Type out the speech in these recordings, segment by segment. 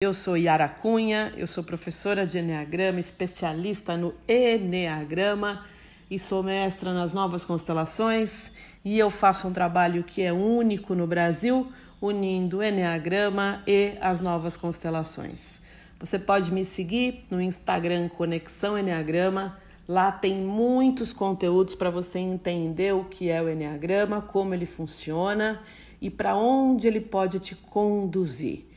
Eu sou Yara Cunha, eu sou professora de Enneagrama, especialista no Enneagrama e sou mestra nas novas constelações e eu faço um trabalho que é único no Brasil, unindo Enneagrama e as novas constelações. Você pode me seguir no Instagram Conexão Enneagrama. Lá tem muitos conteúdos para você entender o que é o Enneagrama, como ele funciona e para onde ele pode te conduzir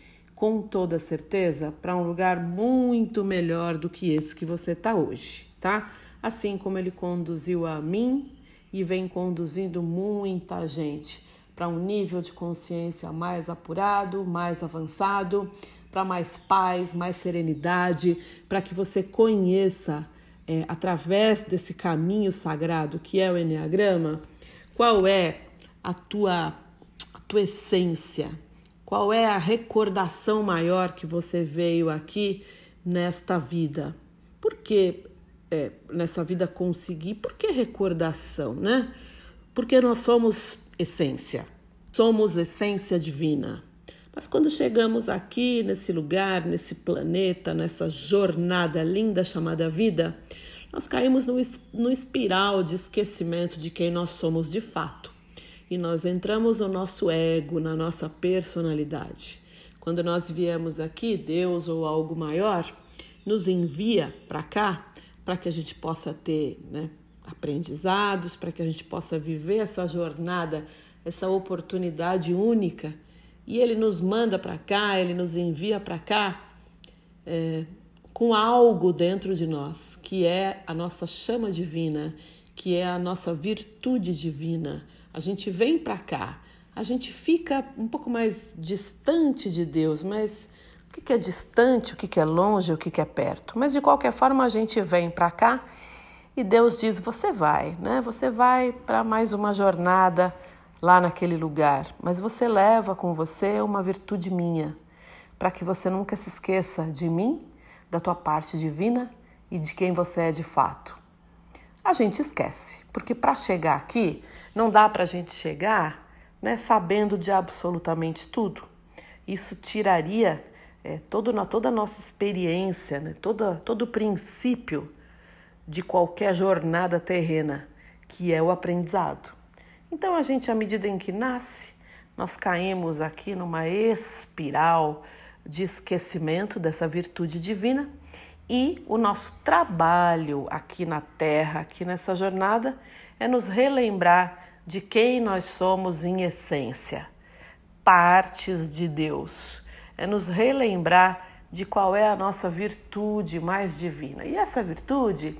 com toda certeza para um lugar muito melhor do que esse que você está hoje, tá? Assim como ele conduziu a mim e vem conduzindo muita gente para um nível de consciência mais apurado, mais avançado, para mais paz, mais serenidade, para que você conheça é, através desse caminho sagrado que é o Enneagrama, qual é a tua, a tua essência, qual é a recordação maior que você veio aqui nesta vida? Por que é, nessa vida conseguir? Por que recordação, né? Porque nós somos essência, somos essência divina. Mas quando chegamos aqui, nesse lugar, nesse planeta, nessa jornada linda chamada vida, nós caímos no, no espiral de esquecimento de quem nós somos de fato e nós entramos no nosso ego, na nossa personalidade. Quando nós viemos aqui, Deus ou algo maior nos envia para cá para que a gente possa ter né, aprendizados, para que a gente possa viver essa jornada, essa oportunidade única. E Ele nos manda para cá, Ele nos envia para cá é, com algo dentro de nós, que é a nossa chama divina, que é a nossa virtude divina a gente vem para cá, a gente fica um pouco mais distante de Deus, mas o que é distante, o que é longe, o que é perto? Mas de qualquer forma a gente vem para cá e Deus diz: você vai, né? Você vai para mais uma jornada lá naquele lugar, mas você leva com você uma virtude minha, para que você nunca se esqueça de mim, da tua parte divina e de quem você é de fato a gente esquece, porque para chegar aqui não dá para a gente chegar né, sabendo de absolutamente tudo. Isso tiraria é, todo, toda a nossa experiência, né, todo o princípio de qualquer jornada terrena, que é o aprendizado. Então, a gente, à medida em que nasce, nós caímos aqui numa espiral de esquecimento dessa virtude divina e o nosso trabalho aqui na Terra, aqui nessa jornada, é nos relembrar de quem nós somos em essência, partes de Deus. É nos relembrar de qual é a nossa virtude mais divina. E essa virtude,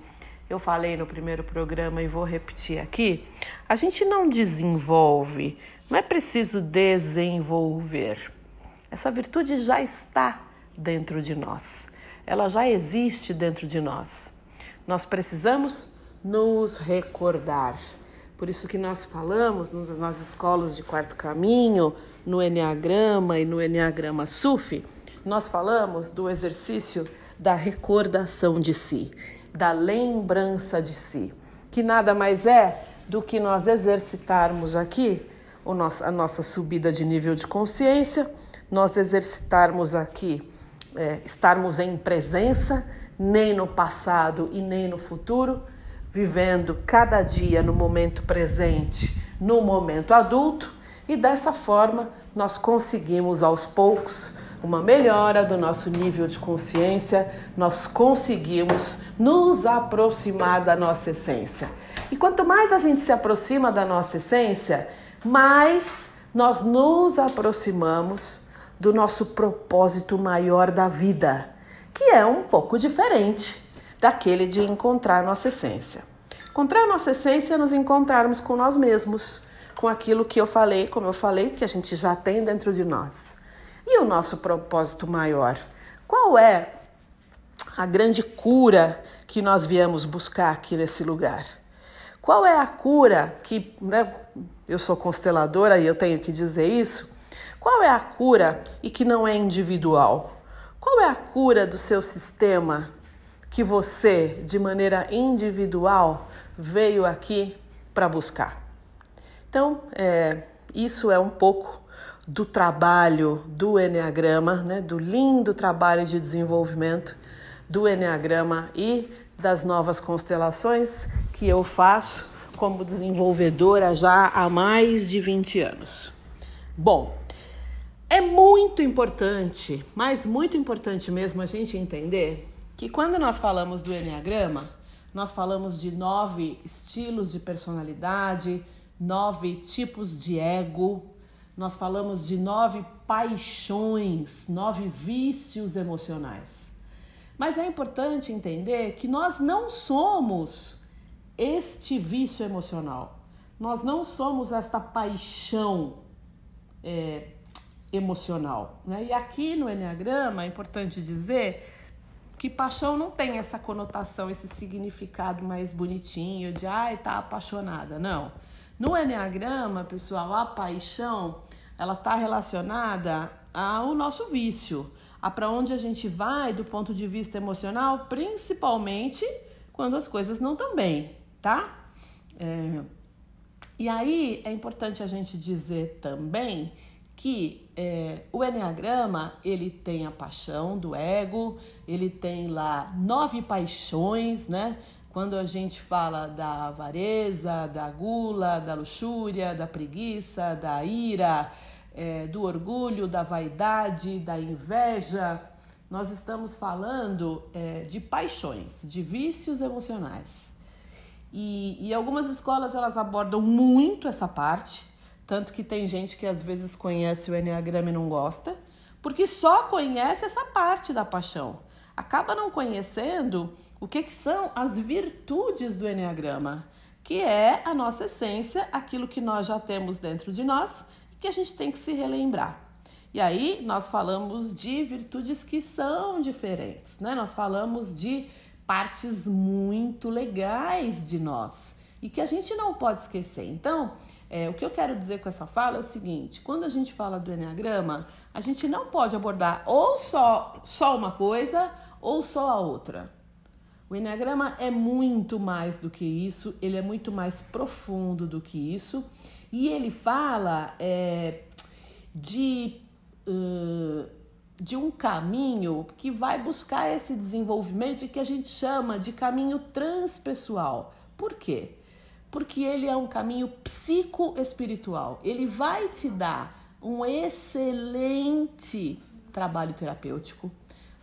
eu falei no primeiro programa e vou repetir aqui, a gente não desenvolve, não é preciso desenvolver. Essa virtude já está dentro de nós ela já existe dentro de nós. Nós precisamos nos recordar. Por isso que nós falamos nas escolas de quarto caminho, no Enneagrama e no Enneagrama SUF, nós falamos do exercício da recordação de si, da lembrança de si, que nada mais é do que nós exercitarmos aqui a nossa subida de nível de consciência, nós exercitarmos aqui é, estarmos em presença, nem no passado e nem no futuro, vivendo cada dia no momento presente, no momento adulto, e dessa forma nós conseguimos aos poucos uma melhora do nosso nível de consciência, nós conseguimos nos aproximar da nossa essência. E quanto mais a gente se aproxima da nossa essência, mais nós nos aproximamos do nosso propósito maior da vida, que é um pouco diferente daquele de encontrar nossa essência. Encontrar nossa essência é nos encontrarmos com nós mesmos, com aquilo que eu falei, como eu falei, que a gente já tem dentro de nós. E o nosso propósito maior? Qual é a grande cura que nós viemos buscar aqui nesse lugar? Qual é a cura que, né, eu sou consteladora e eu tenho que dizer isso, qual é a cura e que não é individual? Qual é a cura do seu sistema que você, de maneira individual, veio aqui para buscar? Então, é, isso é um pouco do trabalho do Enneagrama, né, do lindo trabalho de desenvolvimento do Enneagrama e das novas constelações que eu faço como desenvolvedora já há mais de 20 anos. Bom, é muito importante, mas muito importante mesmo a gente entender que quando nós falamos do Enneagrama, nós falamos de nove estilos de personalidade, nove tipos de ego, nós falamos de nove paixões, nove vícios emocionais. Mas é importante entender que nós não somos este vício emocional, nós não somos esta paixão é, emocional. Né? E aqui no Enneagrama é importante dizer que paixão não tem essa conotação, esse significado mais bonitinho de ai, tá apaixonada. Não. No Enneagrama, pessoal, a paixão ela está relacionada ao nosso vício, a para onde a gente vai do ponto de vista emocional, principalmente quando as coisas não estão bem, tá? É... E aí é importante a gente dizer também que é, o Enneagrama ele tem a paixão do ego, ele tem lá nove paixões, né? Quando a gente fala da avareza, da gula, da luxúria, da preguiça, da ira, é, do orgulho, da vaidade, da inveja, nós estamos falando é, de paixões, de vícios emocionais. E, e algumas escolas elas abordam muito essa parte, tanto que tem gente que às vezes conhece o Enneagrama e não gosta, porque só conhece essa parte da paixão. Acaba não conhecendo o que, que são as virtudes do Enneagrama, que é a nossa essência, aquilo que nós já temos dentro de nós e que a gente tem que se relembrar. E aí nós falamos de virtudes que são diferentes, né? Nós falamos de partes muito legais de nós e que a gente não pode esquecer. Então, é, o que eu quero dizer com essa fala é o seguinte: quando a gente fala do Enneagrama, a gente não pode abordar ou só, só uma coisa ou só a outra. O Enneagrama é muito mais do que isso, ele é muito mais profundo do que isso, e ele fala é, de, uh, de um caminho que vai buscar esse desenvolvimento e que a gente chama de caminho transpessoal. Por quê? Porque ele é um caminho psicoespiritual. Ele vai te dar um excelente trabalho terapêutico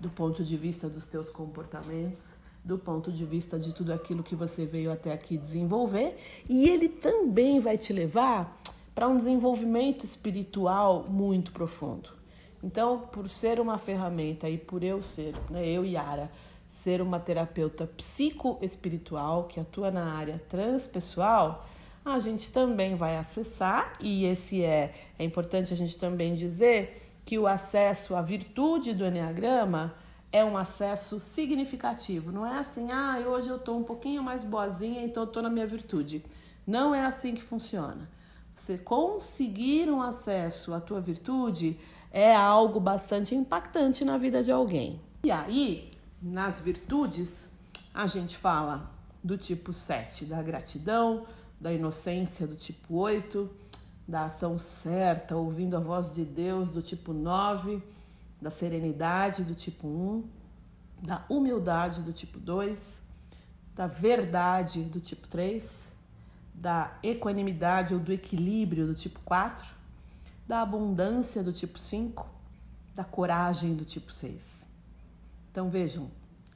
do ponto de vista dos teus comportamentos, do ponto de vista de tudo aquilo que você veio até aqui desenvolver, e ele também vai te levar para um desenvolvimento espiritual muito profundo. Então, por ser uma ferramenta e por eu ser, né, eu e Yara, ser uma terapeuta psicoespiritual que atua na área transpessoal, a gente também vai acessar, e esse é, é importante a gente também dizer que o acesso à virtude do Enneagrama é um acesso significativo. Não é assim, ah, hoje eu estou um pouquinho mais boazinha, então estou na minha virtude. Não é assim que funciona. Você conseguir um acesso à tua virtude é algo bastante impactante na vida de alguém. E aí, nas virtudes, a gente fala do tipo 7, da gratidão, da inocência do tipo 8, da ação certa, ouvindo a voz de Deus do tipo 9, da serenidade do tipo 1, da humildade do tipo 2, da verdade do tipo 3, da equanimidade ou do equilíbrio do tipo 4, da abundância do tipo 5, da coragem do tipo 6. Então vejam,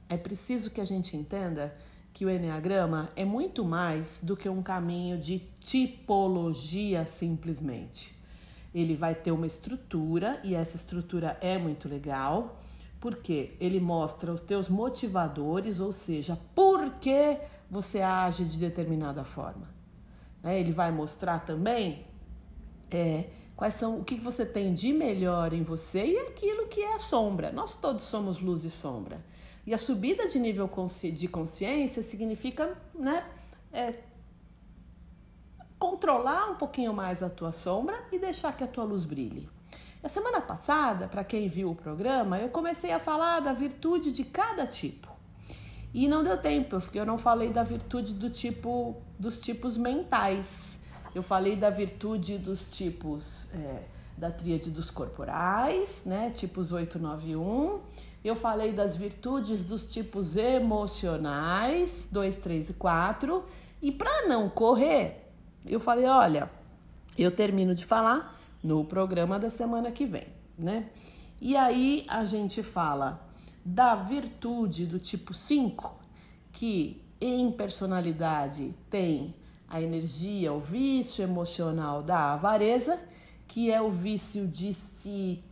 é preciso que a gente entenda que o Enneagrama é muito mais do que um caminho de tipologia simplesmente ele vai ter uma estrutura e essa estrutura é muito legal, porque ele mostra os teus motivadores, ou seja, por que você age de determinada forma. Né? Ele vai mostrar também é, quais são o que você tem de melhor em você e aquilo que é a sombra. Nós todos somos luz e sombra. E a subida de nível de consciência significa né, é, controlar um pouquinho mais a tua sombra e deixar que a tua luz brilhe. A semana passada, para quem viu o programa, eu comecei a falar da virtude de cada tipo. E não deu tempo, porque eu não falei da virtude do tipo dos tipos mentais. Eu falei da virtude dos tipos é, da tríade dos corporais, né? Tipos 8, 9 e 1. Eu falei das virtudes dos tipos emocionais, 2, 3 e 4. E para não correr, eu falei, olha, eu termino de falar no programa da semana que vem, né? E aí a gente fala da virtude do tipo 5, que em personalidade tem a energia, o vício emocional da avareza, que é o vício de se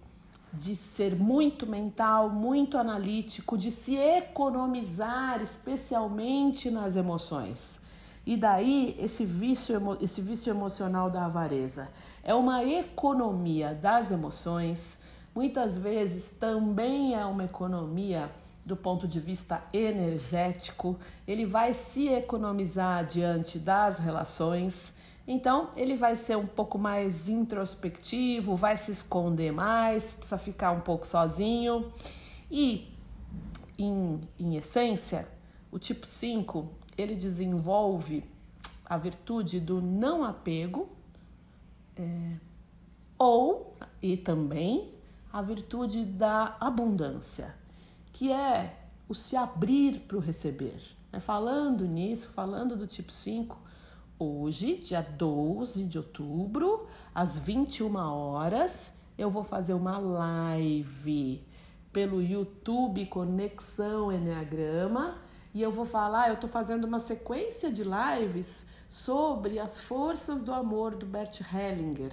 de ser muito mental, muito analítico, de se economizar, especialmente nas emoções. E daí esse vício, esse vício emocional da avareza é uma economia das emoções, muitas vezes também é uma economia do ponto de vista energético, ele vai se economizar diante das relações. Então, ele vai ser um pouco mais introspectivo, vai se esconder mais, precisa ficar um pouco sozinho. E, em, em essência, o tipo 5 ele desenvolve a virtude do não apego é, ou e também a virtude da abundância, que é o se abrir para o receber. Né? Falando nisso, falando do tipo 5, hoje, dia 12 de outubro, às 21 horas, eu vou fazer uma live pelo YouTube Conexão Enneagrama e eu vou falar, eu estou fazendo uma sequência de lives sobre as forças do amor do Bert Hellinger,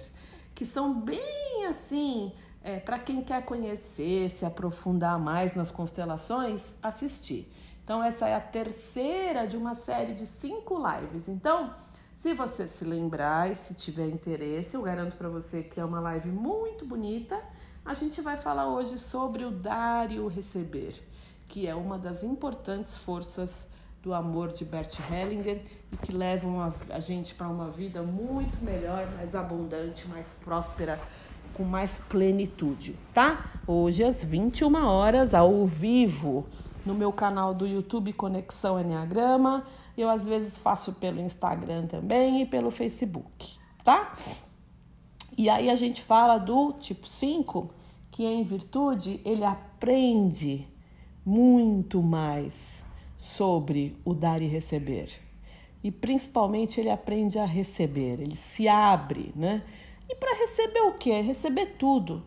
que são bem assim, é, para quem quer conhecer, se aprofundar mais nas constelações, assistir. Então, essa é a terceira de uma série de cinco lives. Então, se você se lembrar e se tiver interesse, eu garanto para você que é uma live muito bonita. A gente vai falar hoje sobre o dar e o receber que é uma das importantes forças do amor de Bert Hellinger e que levam a, a gente para uma vida muito melhor, mais abundante, mais próspera, com mais plenitude, tá? Hoje às 21 horas, ao vivo, no meu canal do YouTube Conexão Enneagrama. Eu às vezes faço pelo Instagram também e pelo Facebook, tá? E aí a gente fala do tipo 5, que em virtude ele aprende muito mais sobre o dar e receber. E principalmente ele aprende a receber, ele se abre, né? E para receber o quê? Receber tudo.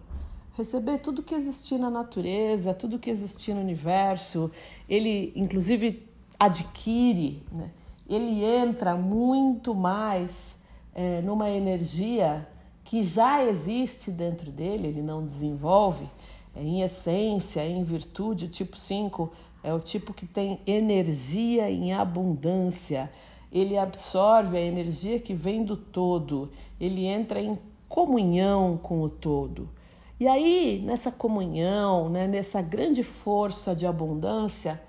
Receber tudo que existir na natureza, tudo que existir no universo. Ele, inclusive, adquire, né? ele entra muito mais é, numa energia que já existe dentro dele, ele não desenvolve é, em essência, em virtude, o tipo 5 é o tipo que tem energia em abundância. Ele absorve a energia que vem do todo, ele entra em comunhão com o todo. E aí, nessa comunhão, né, nessa grande força de abundância,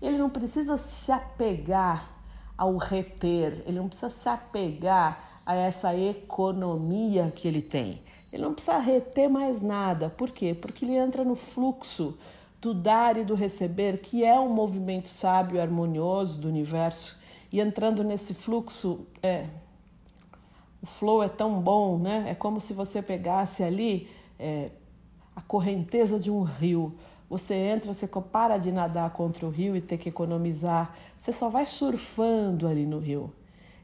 ele não precisa se apegar ao reter, ele não precisa se apegar a essa economia que ele tem. Ele não precisa reter mais nada. Por quê? Porque ele entra no fluxo do dar e do receber, que é um movimento sábio e harmonioso do universo. E entrando nesse fluxo, é, o flow é tão bom, né? É como se você pegasse ali é, a correnteza de um rio. Você entra, você para de nadar contra o rio e ter que economizar. Você só vai surfando ali no rio.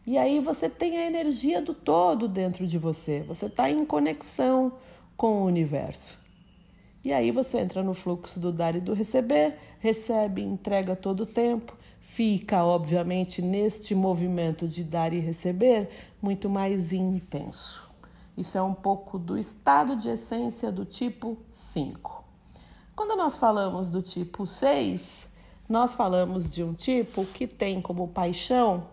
E aí você tem a energia do todo dentro de você. Você está em conexão com o universo. E aí você entra no fluxo do dar e do receber, recebe, entrega todo o tempo, fica, obviamente, neste movimento de dar e receber muito mais intenso. Isso é um pouco do estado de essência do tipo 5. Quando nós falamos do tipo 6, nós falamos de um tipo que tem como paixão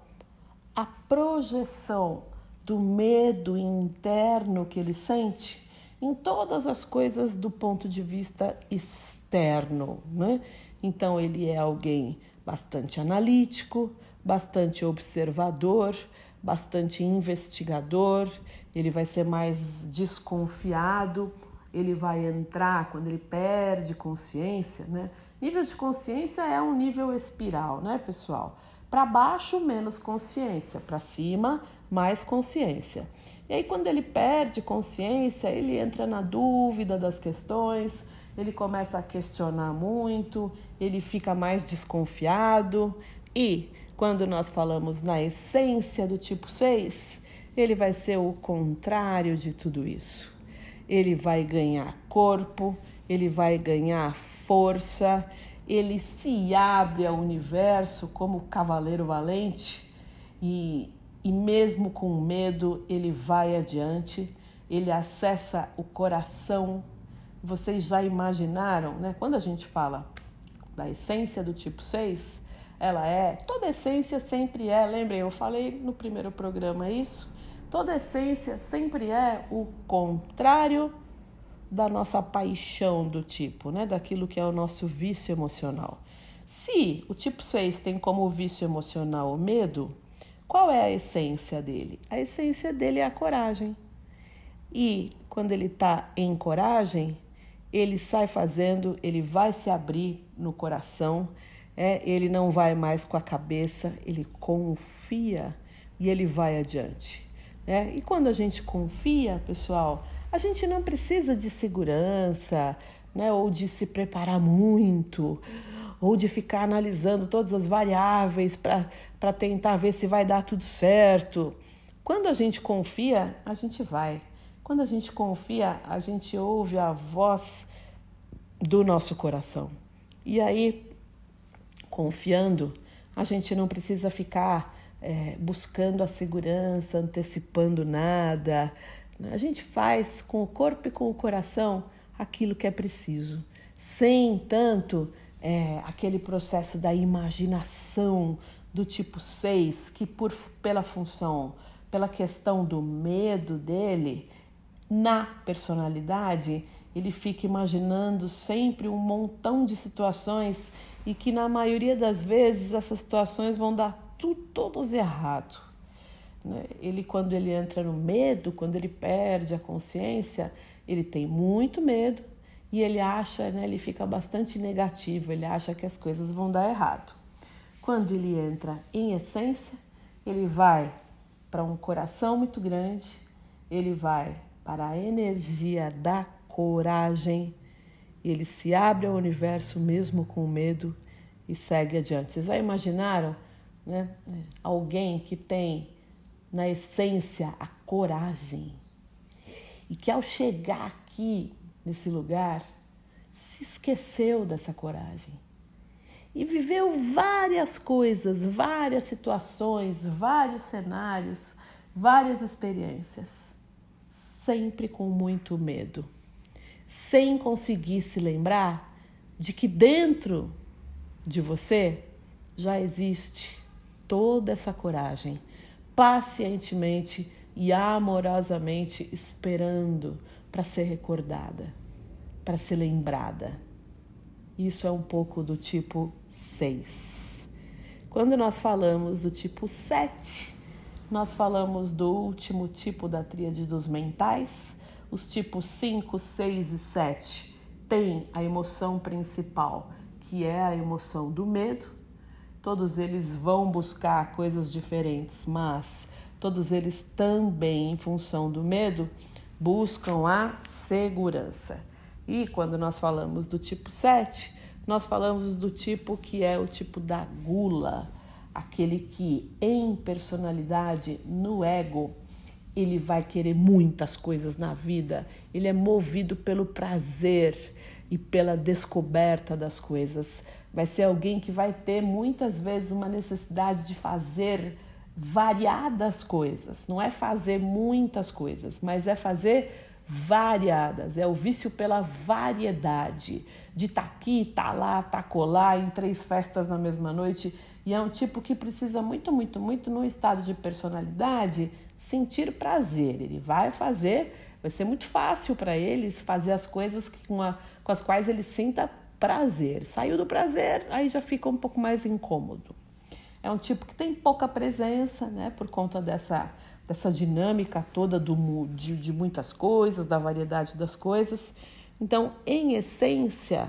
a projeção do medo interno que ele sente em todas as coisas do ponto de vista externo. Né? Então, ele é alguém bastante analítico, bastante observador, bastante investigador, ele vai ser mais desconfiado, ele vai entrar quando ele perde consciência, né? Nível de consciência é um nível espiral, né, pessoal? Para baixo, menos consciência. Para cima, mais consciência. E aí, quando ele perde consciência, ele entra na dúvida das questões, ele começa a questionar muito, ele fica mais desconfiado. E quando nós falamos na essência do tipo 6, ele vai ser o contrário de tudo isso. Ele vai ganhar corpo, ele vai ganhar força, ele se abre ao universo como cavaleiro valente e, e mesmo com medo, ele vai adiante, ele acessa o coração. Vocês já imaginaram, né? Quando a gente fala da essência do tipo 6, ela é, toda essência sempre é, lembrem, eu falei no primeiro programa isso, toda essência sempre é o contrário da nossa paixão do tipo, né? Daquilo que é o nosso vício emocional. Se o tipo 6 tem como vício emocional o medo, qual é a essência dele? A essência dele é a coragem. E quando ele está em coragem, ele sai fazendo, ele vai se abrir no coração, é, ele não vai mais com a cabeça, ele confia e ele vai adiante. É? E quando a gente confia, pessoal, a gente não precisa de segurança, né, ou de se preparar muito, ou de ficar analisando todas as variáveis para tentar ver se vai dar tudo certo. Quando a gente confia, a gente vai. Quando a gente confia, a gente ouve a voz do nosso coração. E aí, confiando, a gente não precisa ficar é, buscando a segurança, antecipando nada, a gente faz com o corpo e com o coração aquilo que é preciso, sem tanto é, aquele processo da imaginação do tipo 6, que por, pela função, pela questão do medo dele, na personalidade, ele fica imaginando sempre um montão de situações e que na maioria das vezes essas situações vão dar tudo todas errado. Né? Ele, quando ele entra no medo, quando ele perde a consciência, ele tem muito medo e ele acha, né, ele fica bastante negativo, ele acha que as coisas vão dar errado. Quando ele entra em essência, ele vai para um coração muito grande, ele vai para a energia da coragem, ele se abre ao universo mesmo com medo e segue adiante. Vocês já imaginaram né, alguém que tem na essência, a coragem. E que ao chegar aqui, nesse lugar, se esqueceu dessa coragem. E viveu várias coisas, várias situações, vários cenários, várias experiências, sempre com muito medo, sem conseguir se lembrar de que dentro de você já existe toda essa coragem pacientemente e amorosamente esperando para ser recordada, para ser lembrada. Isso é um pouco do tipo 6. Quando nós falamos do tipo 7, nós falamos do último tipo da tríade dos mentais. Os tipos 5, 6 e 7 têm a emoção principal, que é a emoção do medo, Todos eles vão buscar coisas diferentes, mas todos eles também, em função do medo, buscam a segurança. E quando nós falamos do tipo 7, nós falamos do tipo que é o tipo da gula, aquele que em personalidade, no ego, ele vai querer muitas coisas na vida, ele é movido pelo prazer e pela descoberta das coisas vai ser alguém que vai ter muitas vezes uma necessidade de fazer variadas coisas. Não é fazer muitas coisas, mas é fazer variadas. É o vício pela variedade, de tá aqui, tá lá, tá colar em três festas na mesma noite. E é um tipo que precisa muito, muito, muito, num estado de personalidade, sentir prazer. Ele vai fazer, vai ser muito fácil para eles fazer as coisas com, a, com as quais ele sinta prazer. Saiu do prazer, aí já fica um pouco mais incômodo. É um tipo que tem pouca presença, né, por conta dessa, dessa dinâmica toda do, de, de muitas coisas, da variedade das coisas. Então, em essência,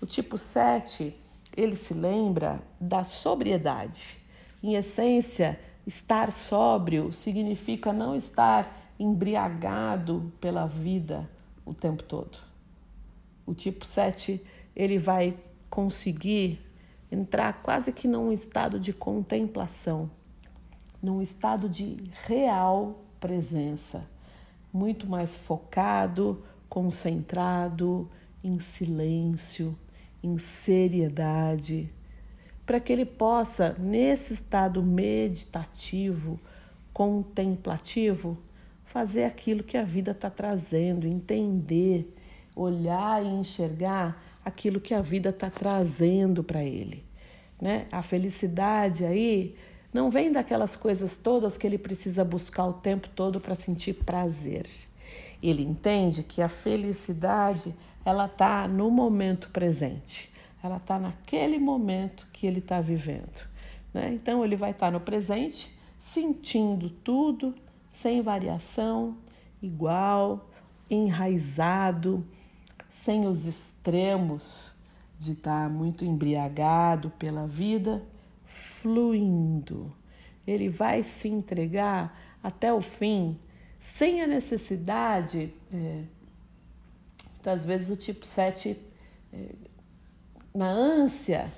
o tipo 7, ele se lembra da sobriedade. Em essência, estar sóbrio significa não estar embriagado pela vida o tempo todo. O tipo 7, ele vai conseguir entrar quase que num estado de contemplação, num estado de real presença, muito mais focado, concentrado, em silêncio, em seriedade, para que ele possa, nesse estado meditativo, contemplativo, fazer aquilo que a vida está trazendo, entender, olhar e enxergar aquilo que a vida está trazendo para ele. Né? A felicidade aí não vem daquelas coisas todas que ele precisa buscar o tempo todo para sentir prazer. Ele entende que a felicidade ela está no momento presente, ela está naquele momento que ele está vivendo. Né? Então ele vai estar tá no presente, sentindo tudo, sem variação, igual, enraizado, sem os extremos de estar tá muito embriagado pela vida, fluindo. Ele vai se entregar até o fim, sem a necessidade é, então, às vezes, o tipo 7, é, na ânsia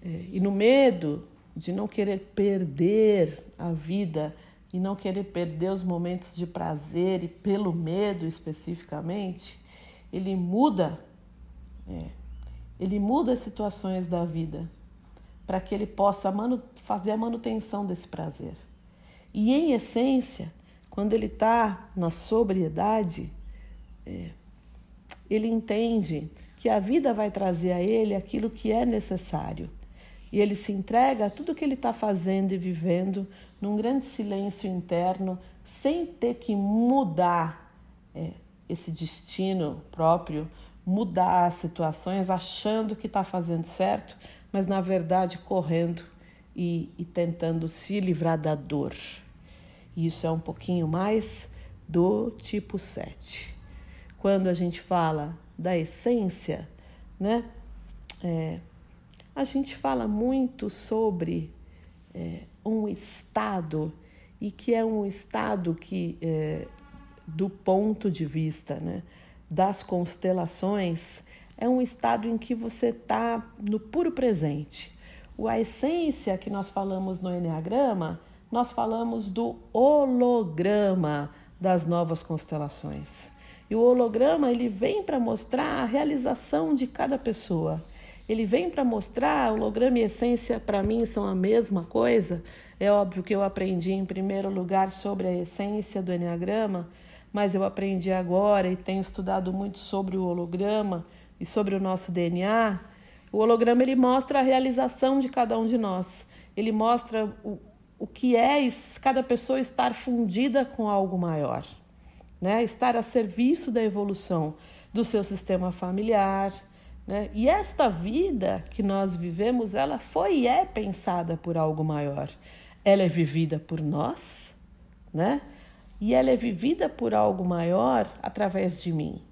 é, e no medo de não querer perder a vida e não querer perder os momentos de prazer e pelo medo especificamente, ele muda, é, ele muda as situações da vida para que ele possa fazer a manutenção desse prazer. E em essência, quando ele está na sobriedade, é, ele entende que a vida vai trazer a ele aquilo que é necessário. E ele se entrega a tudo que ele está fazendo e vivendo num grande silêncio interno, sem ter que mudar é, esse destino próprio, mudar as situações achando que está fazendo certo, mas na verdade correndo e, e tentando se livrar da dor. Isso é um pouquinho mais do tipo 7 quando a gente fala da essência, né? É, a gente fala muito sobre é, um estado e que é um estado que, é, do ponto de vista né, das constelações, é um estado em que você está no puro presente. O a essência que nós falamos no Enneagrama, nós falamos do holograma das novas constelações. E o holograma ele vem para mostrar a realização de cada pessoa. Ele vem para mostrar, holograma e essência para mim são a mesma coisa. É óbvio que eu aprendi em primeiro lugar sobre a essência do Enneagrama, mas eu aprendi agora e tenho estudado muito sobre o holograma e sobre o nosso DNA. O holograma ele mostra a realização de cada um de nós. Ele mostra o, o que é cada pessoa estar fundida com algo maior né? estar a serviço da evolução do seu sistema familiar. Né? E esta vida que nós vivemos, ela foi e é pensada por algo maior. Ela é vivida por nós, né? E ela é vivida por algo maior através de mim.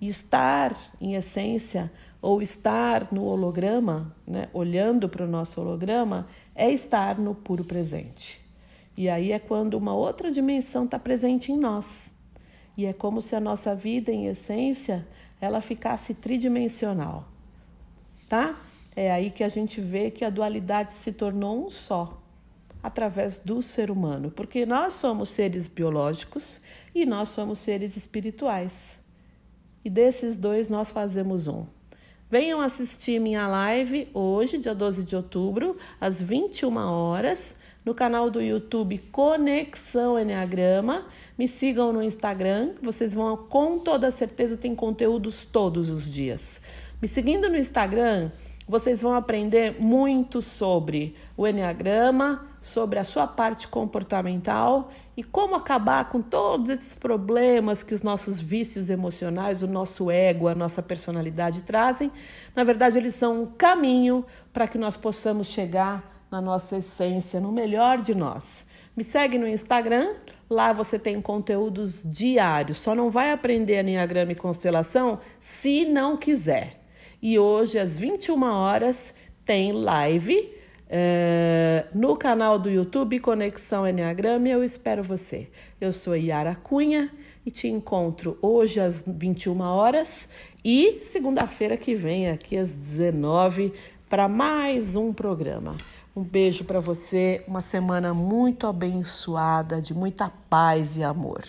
E estar, em essência, ou estar no holograma, né? olhando para o nosso holograma, é estar no puro presente. E aí é quando uma outra dimensão está presente em nós. E é como se a nossa vida, em essência, ela ficasse tridimensional, tá? É aí que a gente vê que a dualidade se tornou um só, através do ser humano, porque nós somos seres biológicos e nós somos seres espirituais. E desses dois nós fazemos um. Venham assistir minha live hoje, dia 12 de outubro, às 21 horas, no canal do YouTube Conexão Enneagrama. Me sigam no Instagram, vocês vão com toda certeza tem conteúdos todos os dias. Me seguindo no Instagram, vocês vão aprender muito sobre o Enneagrama, sobre a sua parte comportamental e como acabar com todos esses problemas que os nossos vícios emocionais, o nosso ego, a nossa personalidade trazem. Na verdade, eles são um caminho para que nós possamos chegar na nossa essência, no melhor de nós. Me segue no Instagram, lá você tem conteúdos diários. Só não vai aprender Enneagrama e Constelação se não quiser. E hoje, às 21 horas, tem live é, no canal do YouTube Conexão Enneagrama. Eu espero você. Eu sou Yara Cunha e te encontro hoje às 21 horas e segunda-feira que vem, aqui às 19 para mais um programa. Um beijo para você, uma semana muito abençoada, de muita paz e amor.